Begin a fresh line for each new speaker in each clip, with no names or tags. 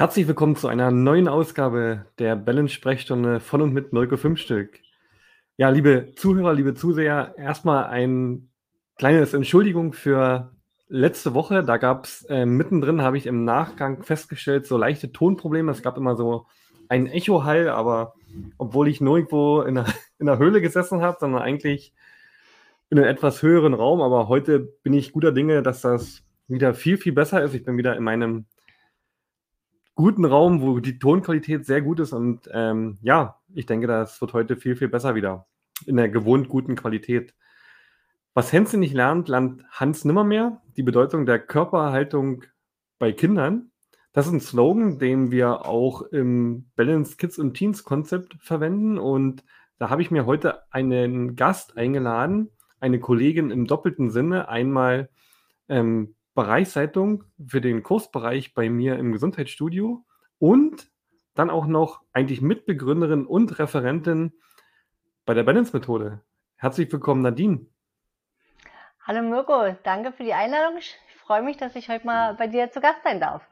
Herzlich willkommen zu einer neuen Ausgabe der Balance-Sprechstunde von und mit Mirko Fünfstück. Ja, liebe Zuhörer, liebe Zuseher, erstmal ein kleines Entschuldigung für letzte Woche. Da gab es äh, mittendrin, habe ich im Nachgang festgestellt, so leichte Tonprobleme. Es gab immer so einen Echohall, aber obwohl ich nirgendwo in der, in der Höhle gesessen habe, sondern eigentlich in einem etwas höheren Raum. Aber heute bin ich guter Dinge, dass das wieder viel, viel besser ist. Ich bin wieder in meinem guten Raum, wo die Tonqualität sehr gut ist. Und ähm, ja, ich denke, das wird heute viel, viel besser wieder. In der gewohnt guten Qualität. Was Hänse nicht lernt, lernt Hans nimmermehr. Die Bedeutung der Körperhaltung bei Kindern. Das ist ein Slogan, den wir auch im Balance Kids und Teens Konzept verwenden. Und da habe ich mir heute einen Gast eingeladen, eine Kollegin im doppelten Sinne. Einmal ähm, Bereichsleitung für den Kursbereich bei mir im Gesundheitsstudio und dann auch noch eigentlich Mitbegründerin und Referentin bei der Balance-Methode. Herzlich willkommen, Nadine.
Hallo Mirko, danke für die Einladung. Ich freue mich, dass ich heute mal bei dir zu Gast sein darf.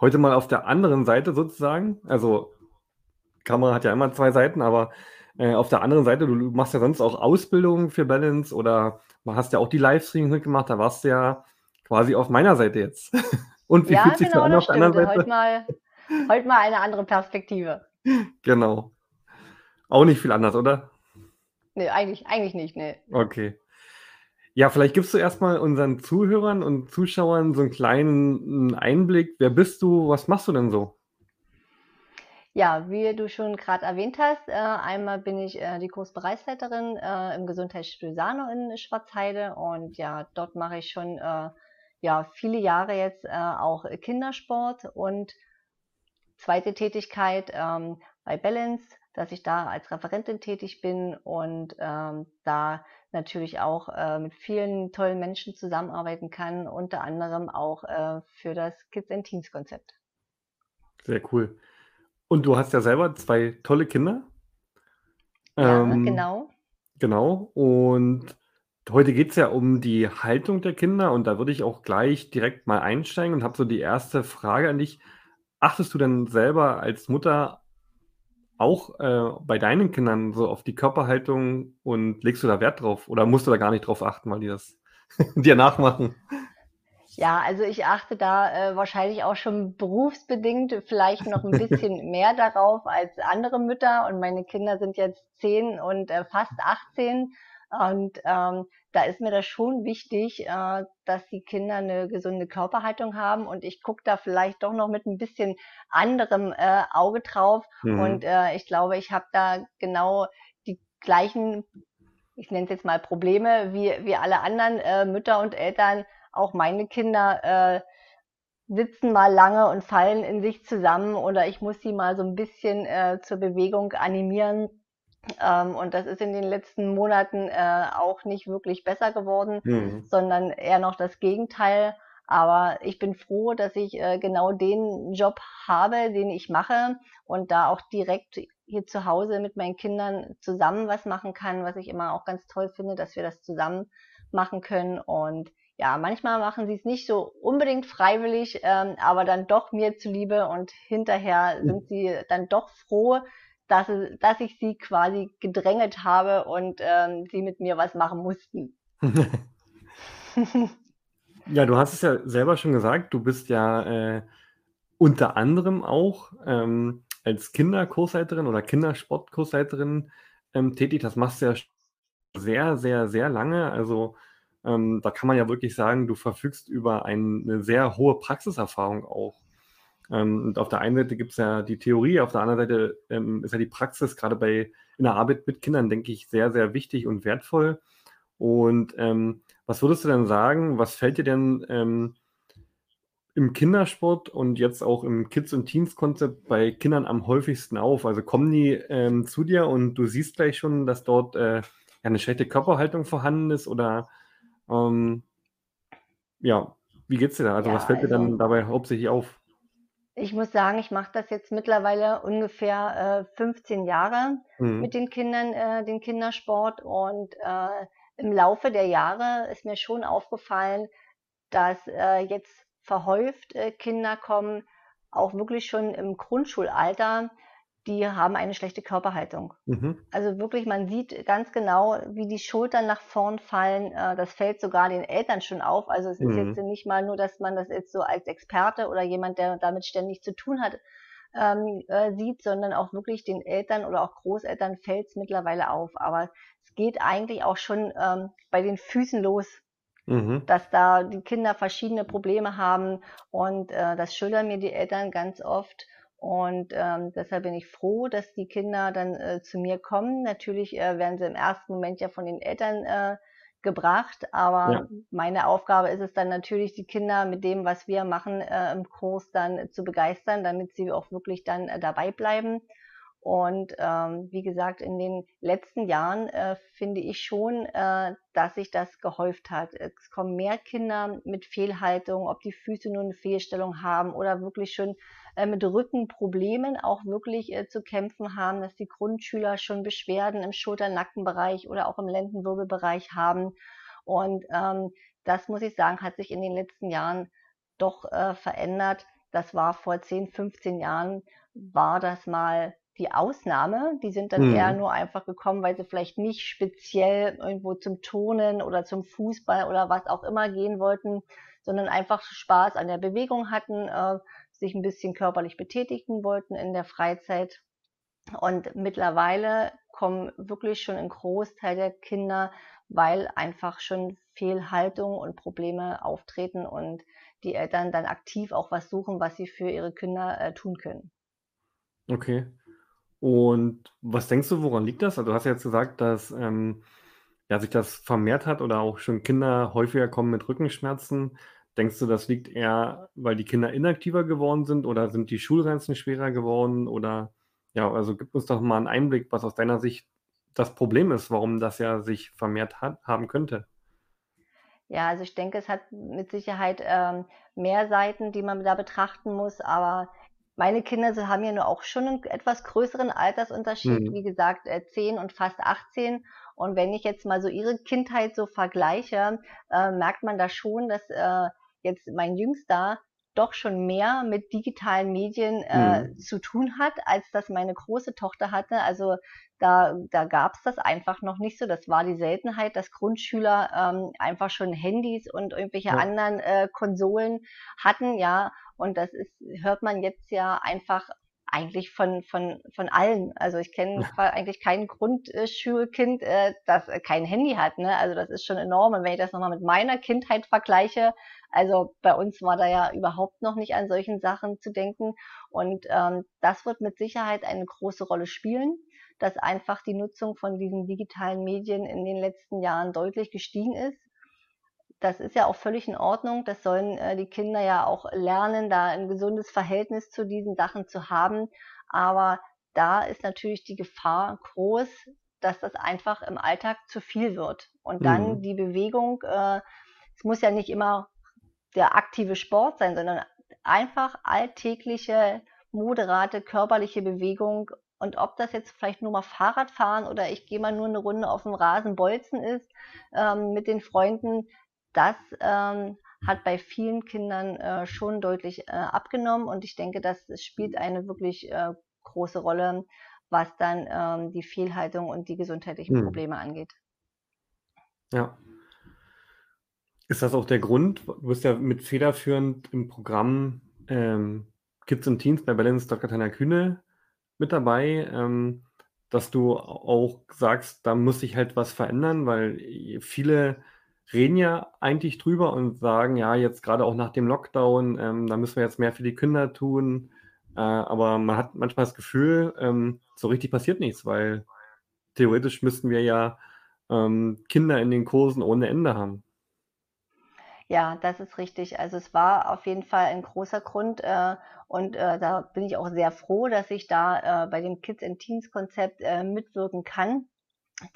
Heute mal auf der anderen Seite sozusagen. Also Kamera hat ja immer zwei Seiten, aber äh, auf der anderen Seite, du machst ja sonst auch Ausbildungen für Balance oder hast ja auch die Livestreams mitgemacht, da warst du ja quasi auf meiner Seite jetzt.
Und wie ja, fühlt sich genau, das an auf der anderen Seite? Heute mal, heute mal eine andere Perspektive.
Genau. Auch nicht viel anders, oder?
Nee, eigentlich, eigentlich nicht, nee.
Okay. Ja, vielleicht gibst du erstmal unseren Zuhörern und Zuschauern so einen kleinen Einblick. Wer bist du? Was machst du denn so?
Ja, wie du schon gerade erwähnt hast, äh, einmal bin ich äh, die Kursbereichsleiterin äh, im Gesundheitsstudio Sano in Schwarzheide und ja, dort mache ich schon äh, ja viele Jahre jetzt äh, auch Kindersport und zweite Tätigkeit ähm, bei Balance, dass ich da als Referentin tätig bin und ähm, da natürlich auch äh, mit vielen tollen Menschen zusammenarbeiten kann, unter anderem auch äh, für das Kids and Teens Konzept.
Sehr cool. Und du hast ja selber zwei tolle Kinder.
Ja, ähm, genau.
Genau. Und Heute geht es ja um die Haltung der Kinder und da würde ich auch gleich direkt mal einsteigen und habe so die erste Frage an dich. Achtest du denn selber als Mutter auch äh, bei deinen Kindern so auf die Körperhaltung und legst du da Wert drauf oder musst du da gar nicht drauf achten, weil die das dir nachmachen?
Ja, also ich achte da äh, wahrscheinlich auch schon berufsbedingt vielleicht noch ein bisschen mehr darauf als andere Mütter und meine Kinder sind jetzt zehn und äh, fast 18 und ähm, da ist mir das schon wichtig, äh, dass die Kinder eine gesunde Körperhaltung haben. Und ich gucke da vielleicht doch noch mit ein bisschen anderem äh, Auge drauf. Mhm. Und äh, ich glaube, ich habe da genau die gleichen, ich nenne es jetzt mal Probleme, wie, wie alle anderen äh, Mütter und Eltern. Auch meine Kinder äh, sitzen mal lange und fallen in sich zusammen oder ich muss sie mal so ein bisschen äh, zur Bewegung animieren ähm, und das ist in den letzten Monaten äh, auch nicht wirklich besser geworden, mhm. sondern eher noch das Gegenteil. Aber ich bin froh, dass ich äh, genau den Job habe, den ich mache und da auch direkt hier zu Hause mit meinen Kindern zusammen was machen kann, was ich immer auch ganz toll finde, dass wir das zusammen machen können. Und ja, manchmal machen sie es nicht so unbedingt freiwillig, ähm, aber dann doch mir zuliebe und hinterher sind sie dann doch froh, dass, dass ich sie quasi gedrängelt habe und ähm, sie mit mir was machen mussten.
ja, du hast es ja selber schon gesagt, du bist ja äh, unter anderem auch ähm, als Kinderkursleiterin oder Kindersportkursleiterin ähm, tätig. Das machst du ja sehr, sehr, sehr lange. Also ähm, da kann man ja wirklich sagen, du verfügst über eine sehr hohe Praxiserfahrung auch. Ähm, und auf der einen Seite gibt es ja die Theorie, auf der anderen Seite ähm, ist ja die Praxis gerade bei in der Arbeit mit Kindern, denke ich, sehr, sehr wichtig und wertvoll. Und ähm, was würdest du denn sagen, was fällt dir denn ähm, im Kindersport und jetzt auch im Kids- und Teens-Konzept bei Kindern am häufigsten auf? Also kommen die ähm, zu dir und du siehst gleich schon, dass dort äh, eine schlechte Körperhaltung vorhanden ist oder ähm, ja, wie geht's dir da? Also ja, was fällt dir dann also dabei hauptsächlich auf?
Ich muss sagen, ich mache das jetzt mittlerweile ungefähr äh, 15 Jahre mhm. mit den Kindern, äh, den Kindersport. Und äh, im Laufe der Jahre ist mir schon aufgefallen, dass äh, jetzt verhäuft äh, Kinder kommen auch wirklich schon im Grundschulalter, die haben eine schlechte Körperhaltung. Mhm. Also wirklich, man sieht ganz genau, wie die Schultern nach vorn fallen. Äh, das fällt sogar den Eltern schon auf. Also es ist mhm. jetzt nicht mal nur, dass man das jetzt so als Experte oder jemand, der damit ständig zu tun hat, ähm, äh, sieht, sondern auch wirklich den Eltern oder auch Großeltern fällt es mittlerweile auf. Aber es geht eigentlich auch schon ähm, bei den Füßen los, mhm. dass da die Kinder verschiedene Probleme haben und äh, das schildern mir die Eltern ganz oft. Und ähm, deshalb bin ich froh, dass die Kinder dann äh, zu mir kommen. Natürlich äh, werden sie im ersten Moment ja von den Eltern äh, gebracht. Aber ja. meine Aufgabe ist es dann natürlich, die Kinder mit dem, was wir machen äh, im Kurs, dann zu begeistern, damit sie auch wirklich dann äh, dabei bleiben. Und ähm, wie gesagt, in den letzten Jahren äh, finde ich schon, äh, dass sich das gehäuft hat. Es kommen mehr Kinder mit Fehlhaltung, ob die Füße nur eine Fehlstellung haben oder wirklich schon äh, mit Rückenproblemen auch wirklich äh, zu kämpfen haben, dass die Grundschüler schon Beschwerden im Schulter-Nackenbereich oder auch im Lendenwirbelbereich haben. Und ähm, das muss ich sagen, hat sich in den letzten Jahren doch äh, verändert. Das war vor 10, 15 Jahren, war das mal die Ausnahme. Die sind dann mhm. eher nur einfach gekommen, weil sie vielleicht nicht speziell irgendwo zum Tonen oder zum Fußball oder was auch immer gehen wollten, sondern einfach Spaß an der Bewegung hatten, äh, sich ein bisschen körperlich betätigen wollten in der Freizeit. Und mittlerweile kommen wirklich schon ein Großteil der Kinder, weil einfach schon Fehlhaltung und Probleme auftreten und die Eltern dann aktiv auch was suchen, was sie für ihre Kinder äh, tun können.
Okay. Und was denkst du, woran liegt das? Also, du hast ja jetzt gesagt, dass ähm, ja, sich das vermehrt hat oder auch schon Kinder häufiger kommen mit Rückenschmerzen. Denkst du, das liegt eher, weil die Kinder inaktiver geworden sind oder sind die Schulreisen schwerer geworden? Oder ja, also gib uns doch mal einen Einblick, was aus deiner Sicht das Problem ist, warum das ja sich vermehrt hat, haben könnte.
Ja, also ich denke, es hat mit Sicherheit ähm, mehr Seiten, die man da betrachten muss, aber meine Kinder sie haben ja nur auch schon einen etwas größeren Altersunterschied, mhm. wie gesagt, äh, 10 und fast 18. Und wenn ich jetzt mal so ihre Kindheit so vergleiche, äh, merkt man da schon, dass äh, jetzt mein Jüngster doch schon mehr mit digitalen Medien äh, mhm. zu tun hat, als das meine große Tochter hatte. Also da, da gab es das einfach noch nicht so. Das war die Seltenheit, dass Grundschüler ähm, einfach schon Handys und irgendwelche ja. anderen äh, Konsolen hatten, ja. Und das ist, hört man jetzt ja einfach eigentlich von, von, von allen. Also ich kenne eigentlich kein Grundschulkind, äh, das kein Handy hat. Ne? Also das ist schon enorm. Und wenn ich das nochmal mit meiner Kindheit vergleiche, also bei uns war da ja überhaupt noch nicht an solchen Sachen zu denken. Und ähm, das wird mit Sicherheit eine große Rolle spielen, dass einfach die Nutzung von diesen digitalen Medien in den letzten Jahren deutlich gestiegen ist das ist ja auch völlig in Ordnung. Das sollen äh, die Kinder ja auch lernen, da ein gesundes Verhältnis zu diesen Sachen zu haben. Aber da ist natürlich die Gefahr groß, dass das einfach im Alltag zu viel wird. Und dann mhm. die Bewegung, äh, es muss ja nicht immer der aktive Sport sein, sondern einfach alltägliche, moderate körperliche Bewegung. Und ob das jetzt vielleicht nur mal Fahrradfahren oder ich gehe mal nur eine Runde auf dem Rasen bolzen ist ähm, mit den Freunden, das ähm, hat bei vielen Kindern äh, schon deutlich äh, abgenommen und ich denke, das spielt eine wirklich äh, große Rolle, was dann ähm, die Fehlhaltung und die gesundheitlichen hm. Probleme angeht.
Ja. Ist das auch der Grund? Du bist ja mit federführend im Programm ähm, Kids und Teens bei Balance Dr. Tanja Kühne mit dabei, ähm, dass du auch sagst, da muss sich halt was verändern, weil viele reden ja eigentlich drüber und sagen, ja, jetzt gerade auch nach dem Lockdown, ähm, da müssen wir jetzt mehr für die Kinder tun. Äh, aber man hat manchmal das Gefühl, ähm, so richtig passiert nichts, weil theoretisch müssten wir ja ähm, Kinder in den Kursen ohne Ende haben.
Ja, das ist richtig. Also es war auf jeden Fall ein großer Grund äh, und äh, da bin ich auch sehr froh, dass ich da äh, bei dem Kids and Teens Konzept äh, mitwirken kann.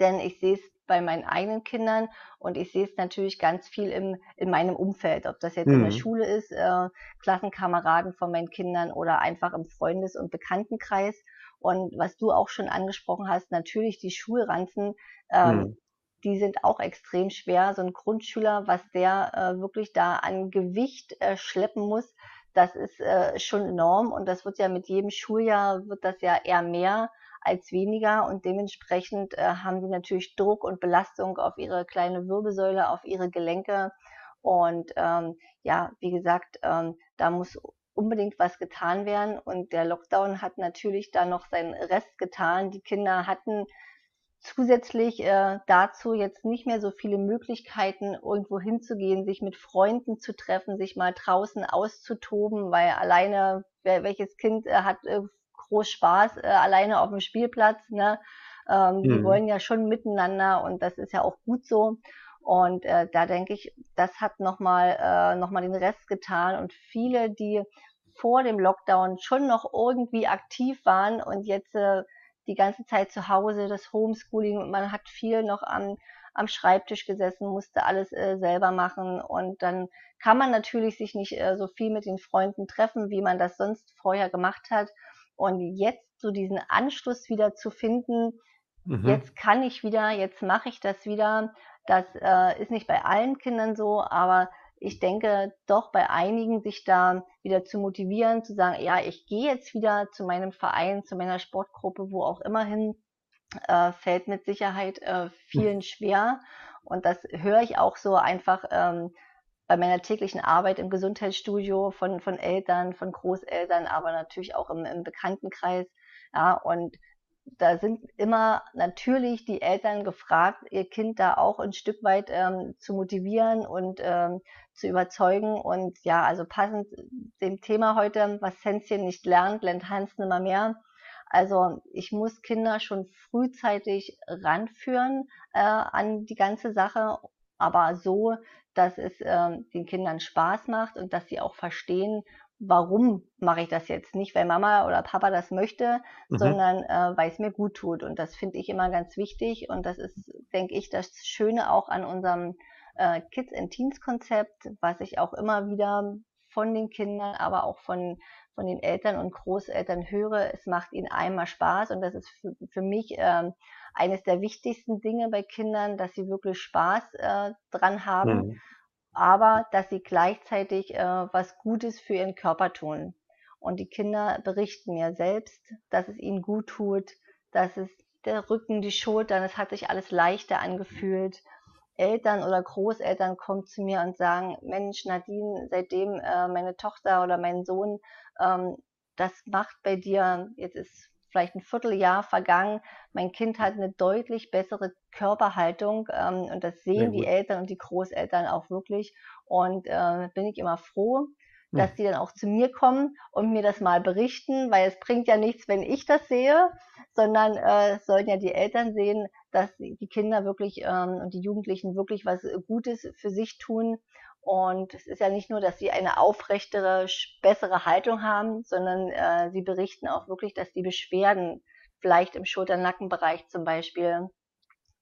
Denn ich sehe es bei meinen eigenen Kindern und ich sehe es natürlich ganz viel im, in meinem Umfeld, ob das jetzt mhm. in der mhm. Schule ist, äh, Klassenkameraden von meinen Kindern oder einfach im Freundes- und Bekanntenkreis. Und was du auch schon angesprochen hast, natürlich die Schulranzen, ähm, mhm. die sind auch extrem schwer. So ein Grundschüler, was der äh, wirklich da an Gewicht äh, schleppen muss, Das ist äh, schon enorm und das wird ja mit jedem Schuljahr wird das ja eher mehr als weniger. Und dementsprechend äh, haben die natürlich Druck und Belastung auf ihre kleine Wirbelsäule, auf ihre Gelenke. Und ähm, ja, wie gesagt, ähm, da muss unbedingt was getan werden. Und der Lockdown hat natürlich da noch seinen Rest getan. Die Kinder hatten zusätzlich äh, dazu jetzt nicht mehr so viele Möglichkeiten, irgendwo hinzugehen, sich mit Freunden zu treffen, sich mal draußen auszutoben, weil alleine, wer, welches Kind äh, hat äh, groß Spaß äh, alleine auf dem Spielplatz, ne? Ähm, mhm. Die wollen ja schon miteinander und das ist ja auch gut so. Und äh, da denke ich, das hat nochmal äh, noch mal den Rest getan und viele, die vor dem Lockdown schon noch irgendwie aktiv waren und jetzt äh, die ganze Zeit zu Hause, das Homeschooling und man hat viel noch am, am Schreibtisch gesessen, musste alles äh, selber machen und dann kann man natürlich sich nicht äh, so viel mit den Freunden treffen, wie man das sonst vorher gemacht hat. Und jetzt so diesen Anschluss wieder zu finden, mhm. jetzt kann ich wieder, jetzt mache ich das wieder. Das äh, ist nicht bei allen Kindern so, aber ich denke doch bei einigen sich da wieder zu motivieren, zu sagen, ja, ich gehe jetzt wieder zu meinem Verein, zu meiner Sportgruppe, wo auch immer hin, äh, fällt mit Sicherheit äh, vielen schwer. Und das höre ich auch so einfach ähm, bei meiner täglichen Arbeit im Gesundheitsstudio von, von Eltern, von Großeltern, aber natürlich auch im, im Bekanntenkreis. Ja, und da sind immer natürlich die Eltern gefragt, ihr Kind da auch ein Stück weit ähm, zu motivieren und ähm, zu überzeugen. Und ja, also passend dem Thema heute, was Hänschen nicht lernt, lernt Hans nimmer mehr. Also ich muss Kinder schon frühzeitig ranführen äh, an die ganze Sache, aber so, dass es äh, den Kindern Spaß macht und dass sie auch verstehen, warum mache ich das jetzt? Nicht, weil Mama oder Papa das möchte, mhm. sondern äh, weil es mir gut tut. Und das finde ich immer ganz wichtig. Und das ist, denke ich, das Schöne auch an unserem äh, Kids and Teens Konzept, was ich auch immer wieder von den Kindern, aber auch von, von den Eltern und Großeltern höre. Es macht ihnen einmal Spaß und das ist für, für mich äh, eines der wichtigsten Dinge bei Kindern, dass sie wirklich Spaß äh, dran haben. Mhm aber dass sie gleichzeitig äh, was Gutes für ihren Körper tun. Und die Kinder berichten mir selbst, dass es ihnen gut tut, dass es der Rücken, die Schultern, es hat sich alles leichter angefühlt. Eltern oder Großeltern kommen zu mir und sagen, Mensch, Nadine, seitdem äh, meine Tochter oder mein Sohn ähm, das macht bei dir, jetzt ist vielleicht ein Vierteljahr vergangen. Mein Kind hat eine deutlich bessere Körperhaltung ähm, und das sehen die Eltern und die Großeltern auch wirklich. Und äh, bin ich immer froh, dass die dann auch zu mir kommen und mir das mal berichten, weil es bringt ja nichts, wenn ich das sehe, sondern äh, sollen ja die Eltern sehen, dass die Kinder wirklich ähm, und die Jugendlichen wirklich was Gutes für sich tun und es ist ja nicht nur, dass sie eine aufrechtere, bessere Haltung haben, sondern äh, sie berichten auch wirklich, dass die Beschwerden vielleicht im Schulter-Nackenbereich zum Beispiel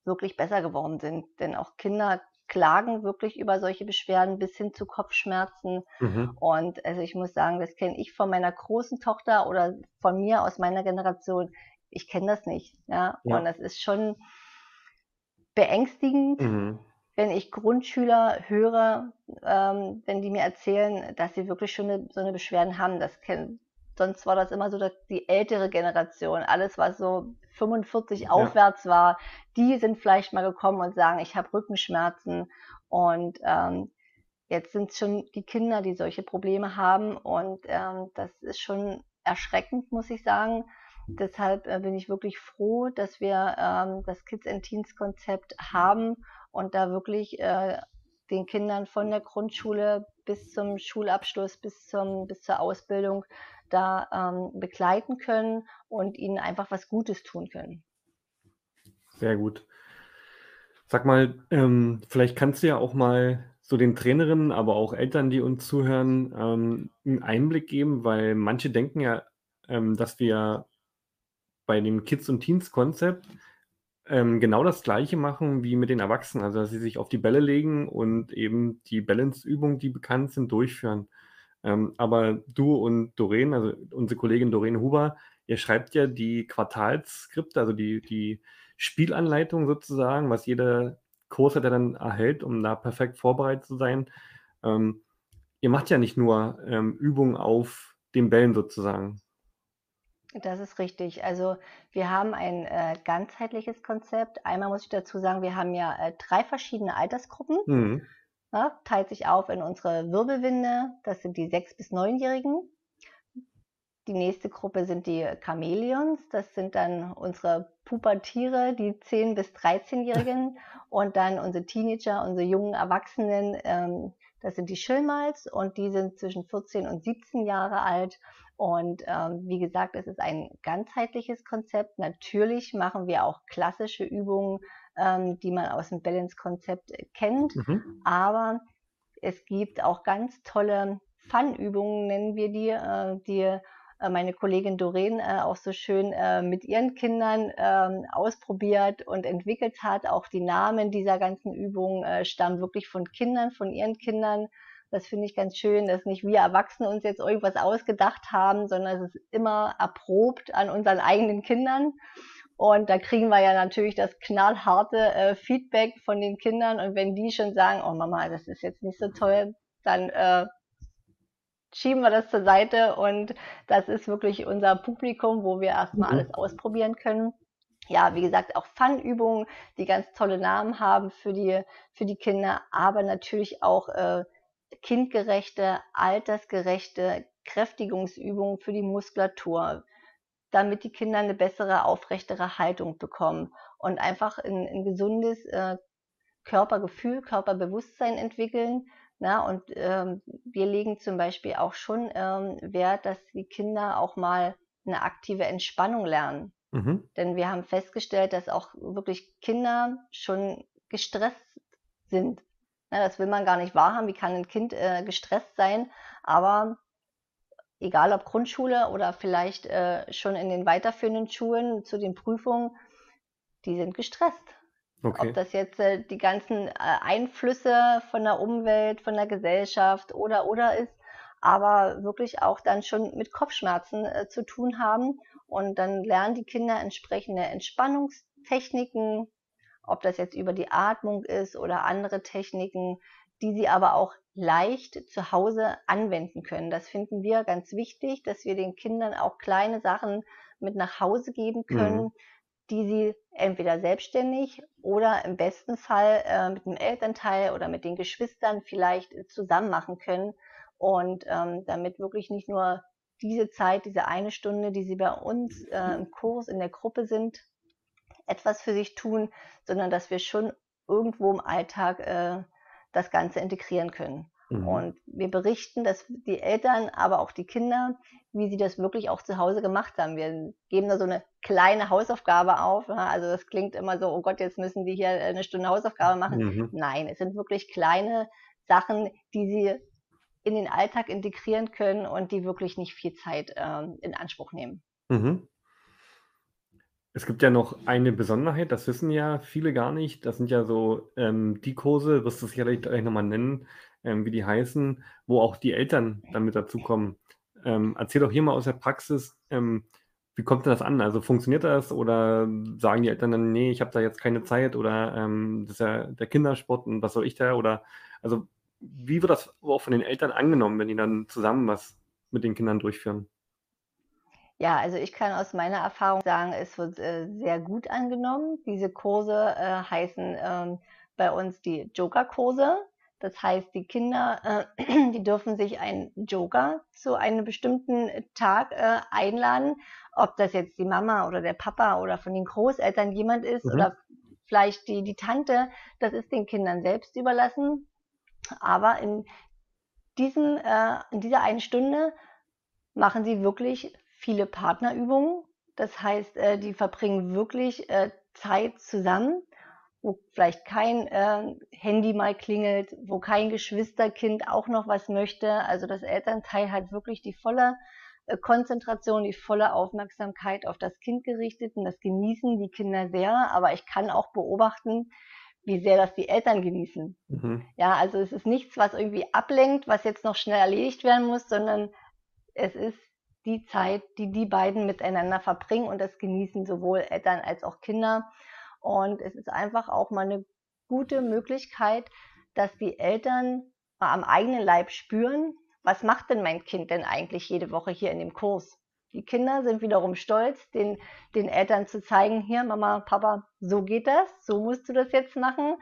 wirklich besser geworden sind. Denn auch Kinder klagen wirklich über solche Beschwerden bis hin zu Kopfschmerzen. Mhm. Und also ich muss sagen, das kenne ich von meiner großen Tochter oder von mir aus meiner Generation. Ich kenne das nicht. Ja? ja? Und das ist schon beängstigend. Mhm wenn ich Grundschüler höre, ähm, wenn die mir erzählen, dass sie wirklich schon eine, so eine Beschwerden haben, das kennt, sonst war das immer so, dass die ältere Generation, alles was so 45 ja. aufwärts war, die sind vielleicht mal gekommen und sagen, ich habe Rückenschmerzen und ähm, jetzt sind es schon die Kinder, die solche Probleme haben und ähm, das ist schon erschreckend, muss ich sagen. Deshalb äh, bin ich wirklich froh, dass wir ähm, das Kids and Teens Konzept haben und da wirklich äh, den Kindern von der Grundschule bis zum Schulabschluss, bis, zum, bis zur Ausbildung da ähm, begleiten können und ihnen einfach was Gutes tun können.
Sehr gut. Sag mal, ähm, vielleicht kannst du ja auch mal so den Trainerinnen, aber auch Eltern, die uns zuhören, ähm, einen Einblick geben, weil manche denken ja, ähm, dass wir bei dem Kids- und Teens-Konzept ähm, genau das Gleiche machen wie mit den Erwachsenen, also dass sie sich auf die Bälle legen und eben die Balance-Übungen, die bekannt sind, durchführen. Ähm, aber du und Doreen, also unsere Kollegin Doreen Huber, ihr schreibt ja die Quartalsskripte, also die, die Spielanleitung sozusagen, was jeder Kurs hat, der dann erhält, um da perfekt vorbereitet zu sein. Ähm, ihr macht ja nicht nur ähm, Übungen auf den Bällen sozusagen.
Das ist richtig. Also wir haben ein äh, ganzheitliches Konzept. Einmal muss ich dazu sagen, wir haben ja äh, drei verschiedene Altersgruppen. Mhm. Ja, teilt sich auf in unsere Wirbelwinde, das sind die sechs bis neunjährigen. Die nächste Gruppe sind die Chamäleons, das sind dann unsere Pubertiere, die 10- bis 13-Jährigen. Und dann unsere Teenager, unsere jungen Erwachsenen, ähm, das sind die Schillmals und die sind zwischen 14 und 17 Jahre alt. Und ähm, wie gesagt, es ist ein ganzheitliches Konzept. Natürlich machen wir auch klassische Übungen, ähm, die man aus dem Balance-Konzept kennt. Mhm. Aber es gibt auch ganz tolle Fun-Übungen, nennen wir die, äh, die äh, meine Kollegin Doreen äh, auch so schön äh, mit ihren Kindern ähm, ausprobiert und entwickelt hat. Auch die Namen dieser ganzen Übungen stammen wirklich von Kindern, von ihren Kindern. Das finde ich ganz schön, dass nicht wir Erwachsene uns jetzt irgendwas ausgedacht haben, sondern es ist immer erprobt an unseren eigenen Kindern. Und da kriegen wir ja natürlich das knallharte äh, Feedback von den Kindern. Und wenn die schon sagen, oh Mama, das ist jetzt nicht so toll, dann äh, schieben wir das zur Seite und das ist wirklich unser Publikum, wo wir erstmal mhm. alles ausprobieren können. Ja, wie gesagt, auch Fun-Übungen, die ganz tolle Namen haben für die, für die Kinder, aber natürlich auch äh, kindgerechte, altersgerechte Kräftigungsübungen für die Muskulatur, damit die Kinder eine bessere, aufrechtere Haltung bekommen und einfach ein, ein gesundes äh, Körpergefühl, Körperbewusstsein entwickeln, na, und ähm, wir legen zum Beispiel auch schon ähm, Wert, dass die Kinder auch mal eine aktive Entspannung lernen. Mhm. Denn wir haben festgestellt, dass auch wirklich Kinder schon gestresst sind. Na, das will man gar nicht wahrhaben. Wie kann ein Kind äh, gestresst sein? Aber egal ob Grundschule oder vielleicht äh, schon in den weiterführenden Schulen zu den Prüfungen, die sind gestresst. Okay. Ob das jetzt äh, die ganzen äh, Einflüsse von der Umwelt, von der Gesellschaft oder oder ist, aber wirklich auch dann schon mit Kopfschmerzen äh, zu tun haben. Und dann lernen die Kinder entsprechende Entspannungstechniken, ob das jetzt über die Atmung ist oder andere Techniken, die sie aber auch leicht zu Hause anwenden können. Das finden wir ganz wichtig, dass wir den Kindern auch kleine Sachen mit nach Hause geben können, mhm die sie entweder selbstständig oder im besten Fall äh, mit dem Elternteil oder mit den Geschwistern vielleicht zusammen machen können und ähm, damit wirklich nicht nur diese Zeit, diese eine Stunde, die sie bei uns äh, im Kurs in der Gruppe sind, etwas für sich tun, sondern dass wir schon irgendwo im Alltag äh, das Ganze integrieren können. Mhm. Und wir berichten, dass die Eltern, aber auch die Kinder, wie sie das wirklich auch zu Hause gemacht haben. Wir geben da so eine kleine Hausaufgabe auf. Also das klingt immer so, oh Gott, jetzt müssen die hier eine Stunde Hausaufgabe machen. Mhm. Nein, es sind wirklich kleine Sachen, die sie in den Alltag integrieren können und die wirklich nicht viel Zeit ähm, in Anspruch nehmen. Mhm.
Es gibt ja noch eine Besonderheit, das wissen ja viele gar nicht. Das sind ja so ähm, die Kurse, wirst du sicherlich gleich nochmal nennen, ähm, wie die heißen, wo auch die Eltern damit dazukommen. Ähm, erzähl doch hier mal aus der Praxis, ähm, wie kommt denn das an? Also funktioniert das oder sagen die Eltern dann, nee, ich habe da jetzt keine Zeit oder ähm, das ist ja der Kindersport und was soll ich da? Oder also wie wird das auch von den Eltern angenommen, wenn die dann zusammen was mit den Kindern durchführen?
Ja, also ich kann aus meiner Erfahrung sagen, es wird äh, sehr gut angenommen. Diese Kurse äh, heißen ähm, bei uns die Joker-Kurse. Das heißt, die Kinder, äh, die dürfen sich einen Joker zu einem bestimmten Tag äh, einladen, ob das jetzt die Mama oder der Papa oder von den Großeltern jemand ist mhm. oder vielleicht die, die Tante, das ist den Kindern selbst überlassen. Aber in, diesem, äh, in dieser einen Stunde machen sie wirklich viele Partnerübungen. Das heißt, äh, die verbringen wirklich äh, Zeit zusammen wo vielleicht kein äh, Handy mal klingelt, wo kein Geschwisterkind auch noch was möchte. Also das Elternteil hat wirklich die volle äh, Konzentration, die volle Aufmerksamkeit auf das Kind gerichtet und das genießen die Kinder sehr. Aber ich kann auch beobachten, wie sehr das die Eltern genießen. Mhm. Ja, also es ist nichts, was irgendwie ablenkt, was jetzt noch schnell erledigt werden muss, sondern es ist die Zeit, die die beiden miteinander verbringen und das genießen sowohl Eltern als auch Kinder. Und es ist einfach auch mal eine gute Möglichkeit, dass die Eltern mal am eigenen Leib spüren, was macht denn mein Kind denn eigentlich jede Woche hier in dem Kurs? Die Kinder sind wiederum stolz, den, den Eltern zu zeigen, hier Mama, Papa, so geht das, so musst du das jetzt machen.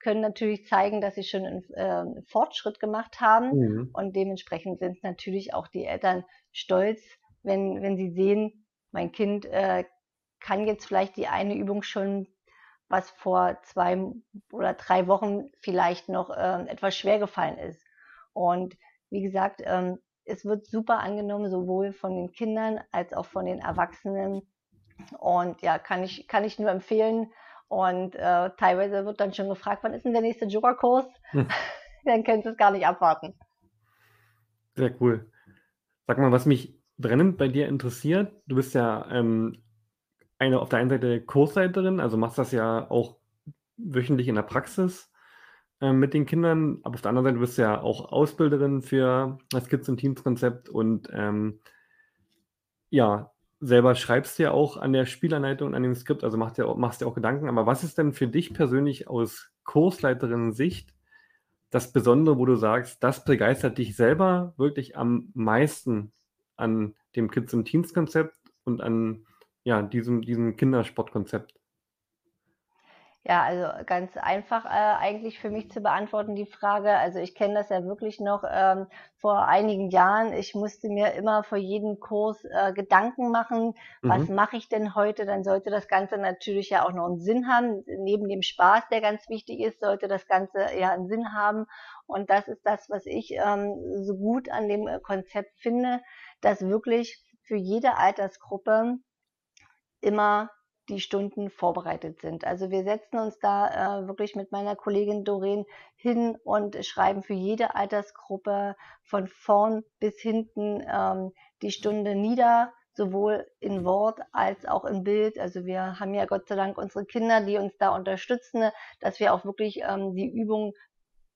Können natürlich zeigen, dass sie schon einen äh, Fortschritt gemacht haben. Mhm. Und dementsprechend sind natürlich auch die Eltern stolz, wenn, wenn sie sehen, mein Kind äh, kann jetzt vielleicht die eine Übung schon, was vor zwei oder drei Wochen vielleicht noch äh, etwas schwer gefallen ist. Und wie gesagt, ähm, es wird super angenommen, sowohl von den Kindern als auch von den Erwachsenen. Und ja, kann ich, kann ich nur empfehlen. Und äh, teilweise wird dann schon gefragt, wann ist denn der nächste Yoga-Kurs? Hm. dann könnt ihr es gar nicht abwarten.
Sehr cool. Sag mal, was mich brennend bei dir interessiert, du bist ja ähm, eine auf der einen Seite Kursleiterin, also machst das ja auch wöchentlich in der Praxis ähm, mit den Kindern, aber auf der anderen Seite bist du ja auch Ausbilderin für das Kids- und Teams-Konzept und ähm, ja, selber schreibst ja auch an der Spielanleitung und an dem Skript, also machst ja, machst ja auch Gedanken. Aber was ist denn für dich persönlich aus Kursleiterin-Sicht das Besondere, wo du sagst, das begeistert dich selber wirklich am meisten an dem Kids- und Teams-Konzept und an ja, diesem, diesem Kindersportkonzept?
Ja, also ganz einfach äh, eigentlich für mich zu beantworten die Frage. Also ich kenne das ja wirklich noch ähm, vor einigen Jahren. Ich musste mir immer vor jedem Kurs äh, Gedanken machen, was mhm. mache ich denn heute? Dann sollte das Ganze natürlich ja auch noch einen Sinn haben. Neben dem Spaß, der ganz wichtig ist, sollte das Ganze ja einen Sinn haben. Und das ist das, was ich ähm, so gut an dem äh, Konzept finde, dass wirklich für jede Altersgruppe immer die Stunden vorbereitet sind. Also wir setzen uns da äh, wirklich mit meiner Kollegin Doreen hin und schreiben für jede Altersgruppe von vorn bis hinten ähm, die Stunde nieder, sowohl in Wort als auch in Bild. Also wir haben ja Gott sei Dank unsere Kinder, die uns da unterstützen, dass wir auch wirklich ähm, die Übung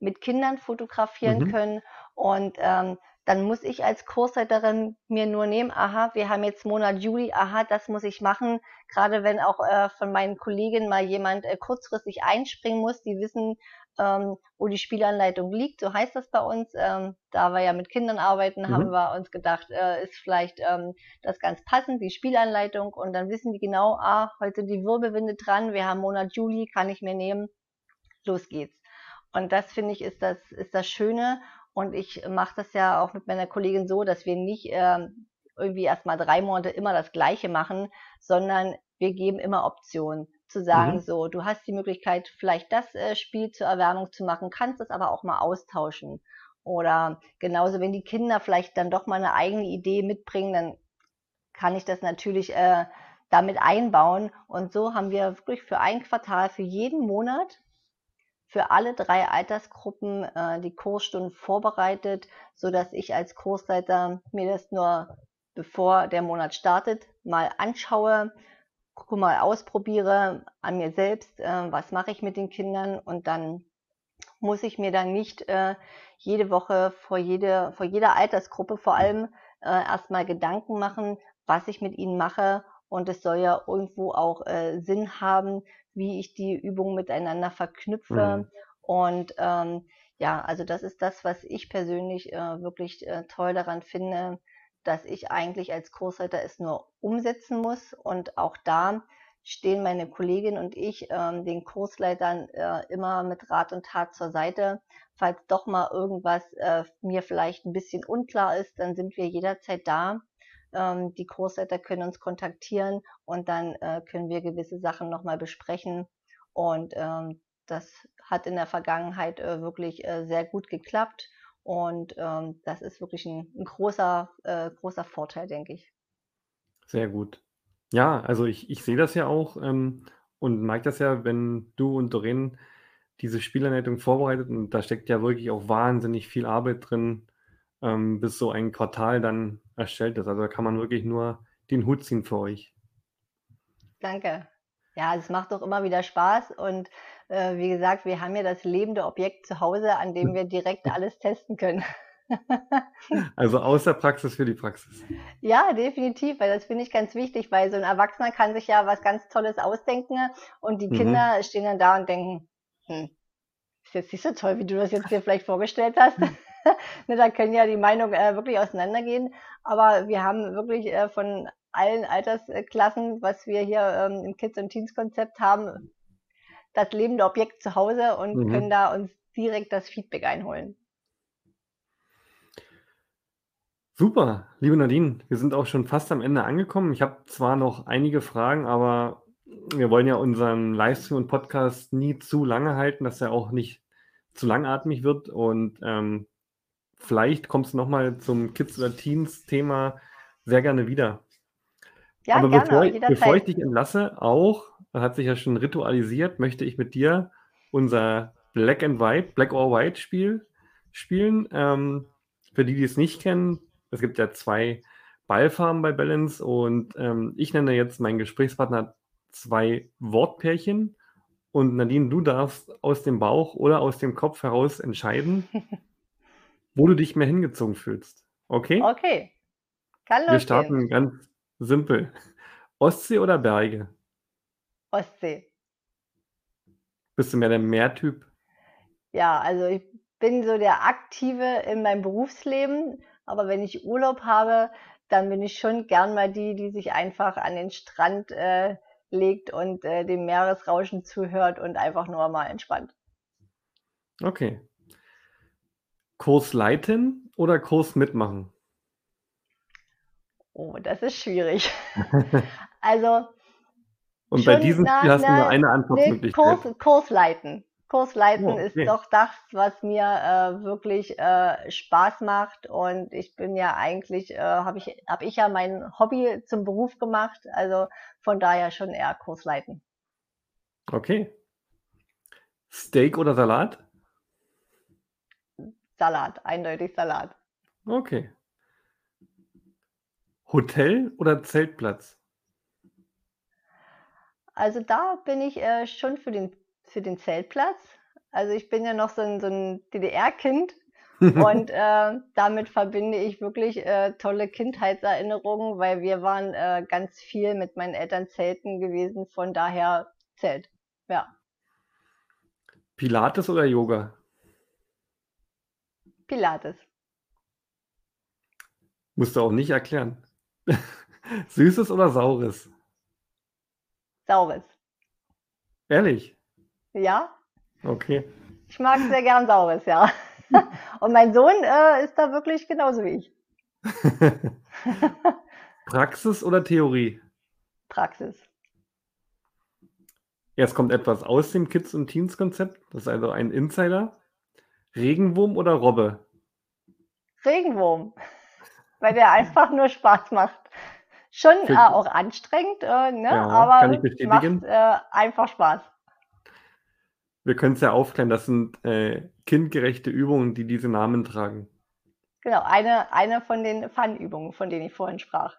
mit Kindern fotografieren mhm. können und ähm, dann muss ich als Kursleiterin mir nur nehmen, aha, wir haben jetzt Monat Juli, aha, das muss ich machen. Gerade wenn auch äh, von meinen Kolleginnen mal jemand äh, kurzfristig einspringen muss, die wissen, ähm, wo die Spielanleitung liegt, so heißt das bei uns. Ähm, da wir ja mit Kindern arbeiten, mhm. haben wir uns gedacht, äh, ist vielleicht ähm, das ganz passend, die Spielanleitung. Und dann wissen die genau, ah, heute die Wirbelwinde dran, wir haben Monat Juli, kann ich mir nehmen, los geht's. Und das finde ich ist das, ist das Schöne. Und ich mache das ja auch mit meiner Kollegin so, dass wir nicht äh, irgendwie erstmal drei Monate immer das Gleiche machen, sondern wir geben immer Optionen zu sagen, mhm. so, du hast die Möglichkeit, vielleicht das äh, Spiel zur Erwärmung zu machen, kannst es aber auch mal austauschen. Oder genauso, wenn die Kinder vielleicht dann doch mal eine eigene Idee mitbringen, dann kann ich das natürlich äh, damit einbauen. Und so haben wir wirklich für ein Quartal, für jeden Monat für alle drei Altersgruppen äh, die Kursstunden vorbereitet, so dass ich als Kursleiter mir das nur bevor der Monat startet mal anschaue, gucke mal ausprobiere an mir selbst, äh, was mache ich mit den Kindern? Und dann muss ich mir dann nicht äh, jede Woche vor, jede, vor jeder Altersgruppe vor allem äh, erstmal Gedanken machen, was ich mit ihnen mache und es soll ja irgendwo auch äh, Sinn haben, wie ich die Übungen miteinander verknüpfe. Mhm. Und ähm, ja, also das ist das, was ich persönlich äh, wirklich äh, toll daran finde, dass ich eigentlich als Kursleiter es nur umsetzen muss. Und auch da stehen meine Kollegin und ich ähm, den Kursleitern äh, immer mit Rat und Tat zur Seite. Falls doch mal irgendwas äh, mir vielleicht ein bisschen unklar ist, dann sind wir jederzeit da. Ähm, die Kursleiter können uns kontaktieren und dann äh, können wir gewisse Sachen nochmal besprechen. Und ähm, das hat in der Vergangenheit äh, wirklich äh, sehr gut geklappt. Und ähm, das ist wirklich ein, ein großer, äh, großer Vorteil, denke ich.
Sehr gut. Ja, also ich, ich sehe das ja auch ähm, und merke das ja, wenn du und Doreen diese Spielanleitung vorbereitet und da steckt ja wirklich auch wahnsinnig viel Arbeit drin, ähm, bis so ein Quartal dann erstellt ist. Also da kann man wirklich nur den Hut ziehen für euch.
Danke. Ja, es macht doch immer wieder Spaß und äh, wie gesagt, wir haben ja das lebende Objekt zu Hause, an dem wir direkt alles testen können.
also aus der Praxis für die Praxis.
Ja, definitiv, weil das finde ich ganz wichtig, weil so ein Erwachsener kann sich ja was ganz Tolles ausdenken und die mhm. Kinder stehen dann da und denken, hm, ist jetzt nicht so toll, wie du das jetzt dir vielleicht vorgestellt hast. ne, da können ja die Meinungen äh, wirklich auseinandergehen. Aber wir haben wirklich äh, von allen Altersklassen, was wir hier ähm, im Kids- und Teens-Konzept haben, das lebende Objekt zu Hause und mhm. können da uns direkt das Feedback einholen.
Super, liebe Nadine, wir sind auch schon fast am Ende angekommen. Ich habe zwar noch einige Fragen, aber wir wollen ja unseren Livestream und Podcast nie zu lange halten, dass er auch nicht zu langatmig wird. Und ähm, vielleicht kommst du nochmal zum Kids- oder Teens-Thema sehr gerne wieder. Ja, aber gerne, bevor, ich, bevor ich dich entlasse, auch, hat sich ja schon ritualisiert, möchte ich mit dir unser Black and White, Black or White Spiel spielen. Ähm, für die, die es nicht kennen, es gibt ja zwei Ballfarben bei Balance und ähm, ich nenne jetzt meinen Gesprächspartner zwei Wortpärchen und Nadine, du darfst aus dem Bauch oder aus dem Kopf heraus entscheiden, wo du dich mehr hingezogen fühlst. Okay?
Okay.
Kann losgehen. Wir starten ganz simpel. Ostsee oder Berge?
Ostsee.
Bist du mehr der Meertyp?
Ja, also ich bin so der Aktive in meinem Berufsleben aber wenn ich Urlaub habe, dann bin ich schon gern mal die, die sich einfach an den Strand äh, legt und äh, dem Meeresrauschen zuhört und einfach nur mal entspannt.
Okay. Kurs leiten oder Kurs mitmachen?
Oh, das ist schwierig. also.
Und bei diesem Spiel hast du nur eine Antwortmöglichkeit.
Kurs, Kurs leiten. Kursleiten oh, okay. ist doch das, was mir äh, wirklich äh, Spaß macht. Und ich bin ja eigentlich, äh, habe ich, hab ich ja mein Hobby zum Beruf gemacht. Also von daher schon eher Kursleiten.
Okay. Steak oder Salat?
Salat, eindeutig Salat.
Okay. Hotel oder Zeltplatz?
Also da bin ich äh, schon für den für den Zeltplatz. Also ich bin ja noch so ein, so ein DDR-Kind und äh, damit verbinde ich wirklich äh, tolle Kindheitserinnerungen, weil wir waren äh, ganz viel mit meinen Eltern zelten gewesen, von daher Zelt. Ja.
Pilates oder Yoga?
Pilates.
Musst du auch nicht erklären. Süßes oder saures?
Saures.
Ehrlich?
Ja.
Okay.
Ich mag sehr gern Saures, ja. Und mein Sohn äh, ist da wirklich genauso wie ich.
Praxis oder Theorie?
Praxis.
Jetzt kommt etwas aus dem Kids- und Teens-Konzept. Das ist also ein Insider. Regenwurm oder Robbe?
Regenwurm. Weil der einfach nur Spaß macht. Schon äh, auch anstrengend, äh, ne? Ja, aber macht äh, einfach Spaß
wir können es ja aufklären, das sind äh, kindgerechte Übungen, die diese Namen tragen.
Genau, eine, eine von den Fun-Übungen, von denen ich vorhin sprach.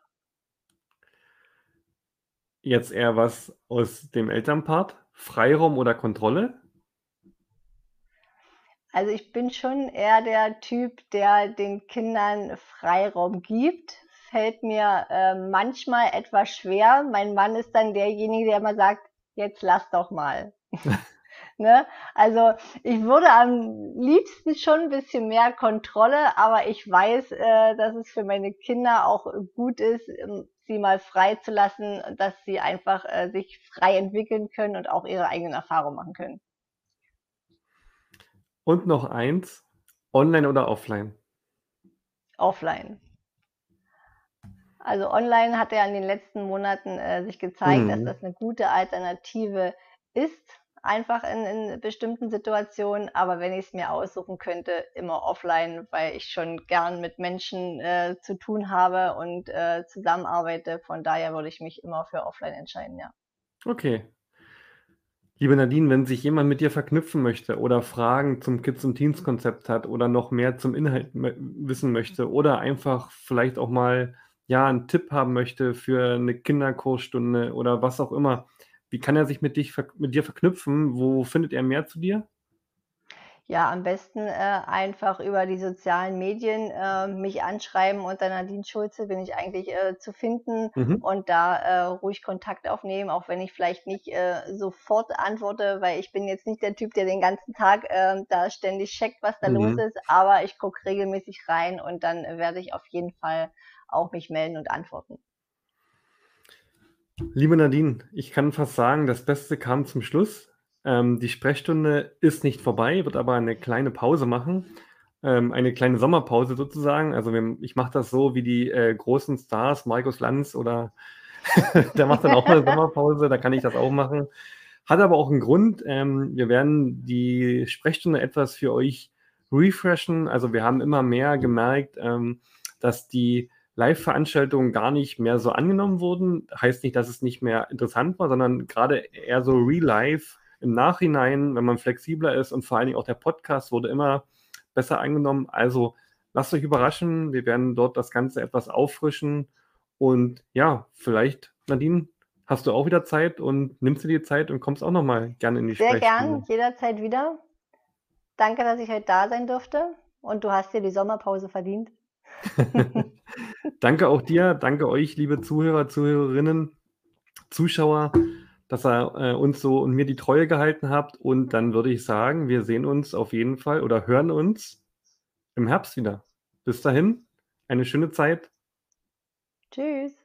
Jetzt eher was aus dem Elternpart? Freiraum oder Kontrolle?
Also ich bin schon eher der Typ, der den Kindern Freiraum gibt. Fällt mir äh, manchmal etwas schwer. Mein Mann ist dann derjenige, der immer sagt, jetzt lass doch mal. Ne? Also ich würde am liebsten schon ein bisschen mehr Kontrolle, aber ich weiß, äh, dass es für meine Kinder auch gut ist, ähm, sie mal frei zu lassen, dass sie einfach äh, sich frei entwickeln können und auch ihre eigenen Erfahrungen machen können.
Und noch eins, online oder offline?
Offline. Also online hat ja in den letzten Monaten äh, sich gezeigt, mhm. dass das eine gute Alternative ist einfach in, in bestimmten Situationen, aber wenn ich es mir aussuchen könnte, immer offline, weil ich schon gern mit Menschen äh, zu tun habe und äh, zusammenarbeite. Von daher würde ich mich immer für offline entscheiden, ja.
Okay. Liebe Nadine, wenn sich jemand mit dir verknüpfen möchte oder Fragen zum Kids- und Teens-Konzept hat oder noch mehr zum Inhalt wissen möchte oder einfach vielleicht auch mal ja einen Tipp haben möchte für eine Kinderkursstunde oder was auch immer, wie kann er sich mit, dich, mit dir verknüpfen? Wo findet er mehr zu dir?
Ja, am besten, äh, einfach über die sozialen Medien, äh, mich anschreiben. Unter Nadine Schulze bin ich eigentlich, äh, zu finden
Mhm.
und da, äh, ruhig Kontakt aufnehmen, auch wenn ich vielleicht nicht, äh, sofort antworte, weil ich bin jetzt nicht der Typ, der den ganzen Tag, ähm, da ständig checkt, was da los
Mhm.
ist, aber ich gucke regelmäßig rein und dann werde ich auf jeden Fall auch mich melden und antworten.
Liebe Nadine, ich kann fast sagen, das Beste kam zum Schluss. Ähm, die Sprechstunde ist nicht vorbei, wird aber eine kleine Pause machen. Ähm, eine kleine Sommerpause sozusagen. Also wir, ich mache das so wie die äh, großen Stars, Markus Lanz oder der macht dann auch eine Sommerpause, da kann ich das auch machen. Hat aber auch einen Grund. Ähm, wir werden die Sprechstunde etwas für euch refreshen. Also wir haben immer mehr gemerkt, ähm, dass die Live-Veranstaltungen gar nicht mehr so angenommen wurden. Heißt nicht, dass es nicht mehr interessant war, sondern gerade eher so real-life im Nachhinein, wenn man flexibler ist und vor allen Dingen auch der Podcast wurde immer besser angenommen. Also lasst euch überraschen. Wir werden dort das Ganze etwas auffrischen. Und ja, vielleicht, Nadine, hast du auch wieder Zeit und nimmst dir die Zeit und kommst auch nochmal gerne in die
Sehr gern, jederzeit wieder. Danke, dass ich heute da sein durfte und du hast dir die Sommerpause verdient.
danke auch dir, danke euch, liebe Zuhörer, Zuhörerinnen, Zuschauer, dass ihr äh, uns so und mir die Treue gehalten habt. Und dann würde ich sagen, wir sehen uns auf jeden Fall oder hören uns im Herbst wieder. Bis dahin, eine schöne Zeit.
Tschüss.